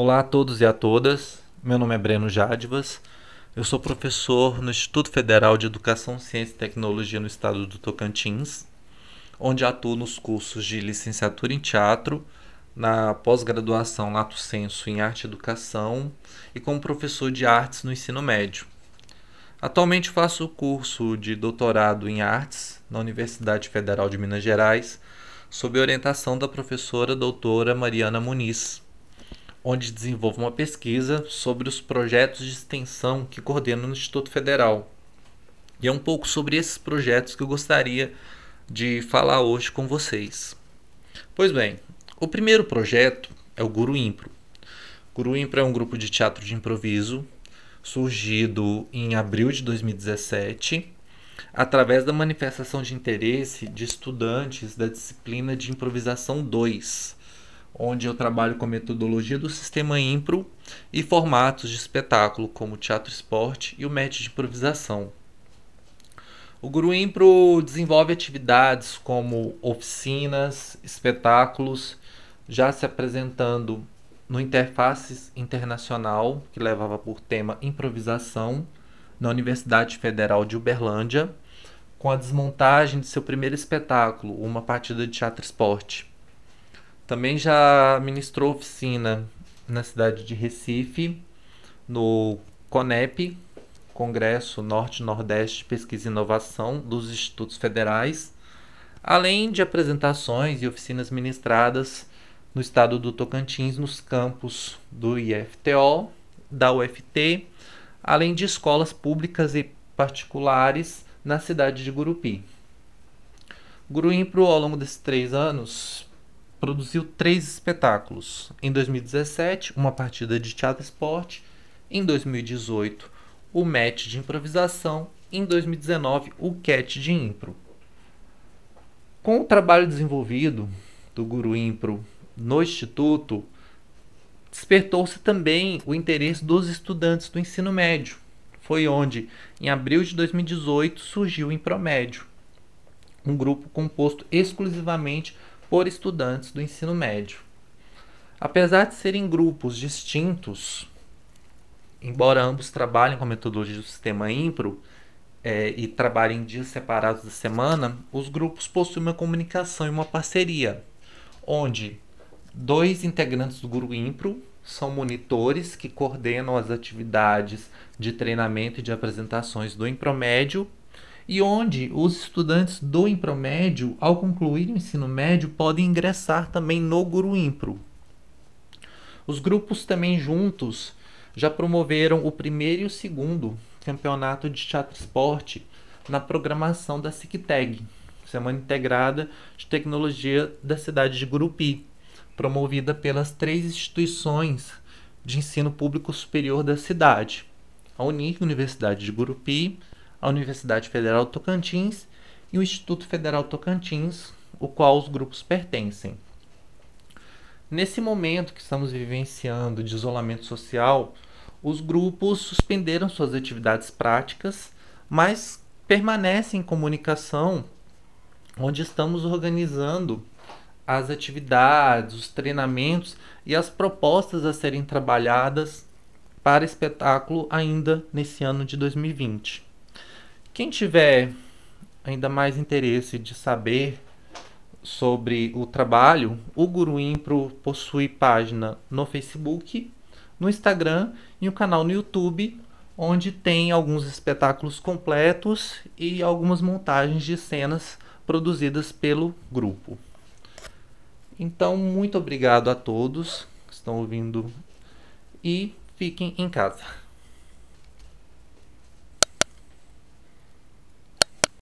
Olá a todos e a todas. Meu nome é Breno Jadivas. Eu sou professor no Instituto Federal de Educação, Ciência e Tecnologia no estado do Tocantins, onde atuo nos cursos de licenciatura em teatro, na pós-graduação Lato Senso em Arte e Educação e como professor de artes no ensino médio. Atualmente faço o curso de doutorado em artes na Universidade Federal de Minas Gerais, sob orientação da professora doutora Mariana Muniz, onde desenvolvo uma pesquisa sobre os projetos de extensão que coordeno no Instituto Federal. E é um pouco sobre esses projetos que eu gostaria de falar hoje com vocês. Pois bem, o primeiro projeto é o Guru Impro. Guru Impro é um grupo de teatro de improviso surgido em abril de 2017, através da manifestação de interesse de estudantes da disciplina de improvisação 2, onde eu trabalho com a metodologia do sistema Impro e formatos de espetáculo como teatro esporte e o match de improvisação. O Guru Impro desenvolve atividades como oficinas, espetáculos, já se apresentando no Interfaces Internacional, que levava por tema improvisação, na Universidade Federal de Uberlândia, com a desmontagem de seu primeiro espetáculo, uma partida de teatro esporte. Também já ministrou oficina na cidade de Recife, no CONEP, Congresso Norte-Nordeste de Pesquisa e Inovação dos Institutos Federais, além de apresentações e oficinas ministradas no estado do Tocantins, nos campos do IFTO, da UFT, além de escolas públicas e particulares na cidade de Gurupi. Guruimpro, ao longo desses três anos, produziu três espetáculos. Em 2017, uma partida de teatro esporte. Em 2018, o match de improvisação. Em 2019, o catch de impro. Com o trabalho desenvolvido do Guru Impro no Instituto, despertou-se também o interesse dos estudantes do ensino médio. Foi onde, em abril de 2018, surgiu o Impromédio, um grupo composto exclusivamente por estudantes do ensino médio. Apesar de serem grupos distintos, embora ambos trabalhem com a metodologia do sistema Impro é, e trabalhem em dias separados da semana, os grupos possuem uma comunicação e uma parceria, onde Dois integrantes do Grupo Impro são monitores que coordenam as atividades de treinamento e de apresentações do Impromédio e onde os estudantes do Impromédio, ao concluir o ensino médio, podem ingressar também no Guru Impro. Os grupos também juntos já promoveram o primeiro e o segundo campeonato de teatro esporte na programação da SICTEG, Semana Integrada de Tecnologia da cidade de Gurupi, promovida pelas três instituições de ensino público superior da cidade: a UNIC, Universidade de Gurupi, a Universidade Federal Tocantins e o Instituto Federal Tocantins, o qual os grupos pertencem. Nesse momento que estamos vivenciando de isolamento social, os grupos suspenderam suas atividades práticas, mas permanecem em comunicação, onde estamos organizando as atividades, os treinamentos e as propostas a serem trabalhadas para espetáculo ainda nesse ano de 2020. Quem tiver ainda mais interesse de saber sobre o trabalho, o Guru Impro possui página no Facebook, no Instagram e um canal no YouTube, onde tem alguns espetáculos completos e algumas montagens de cenas produzidas pelo grupo. Então, muito obrigado a todos que estão ouvindo e fiquem em casa.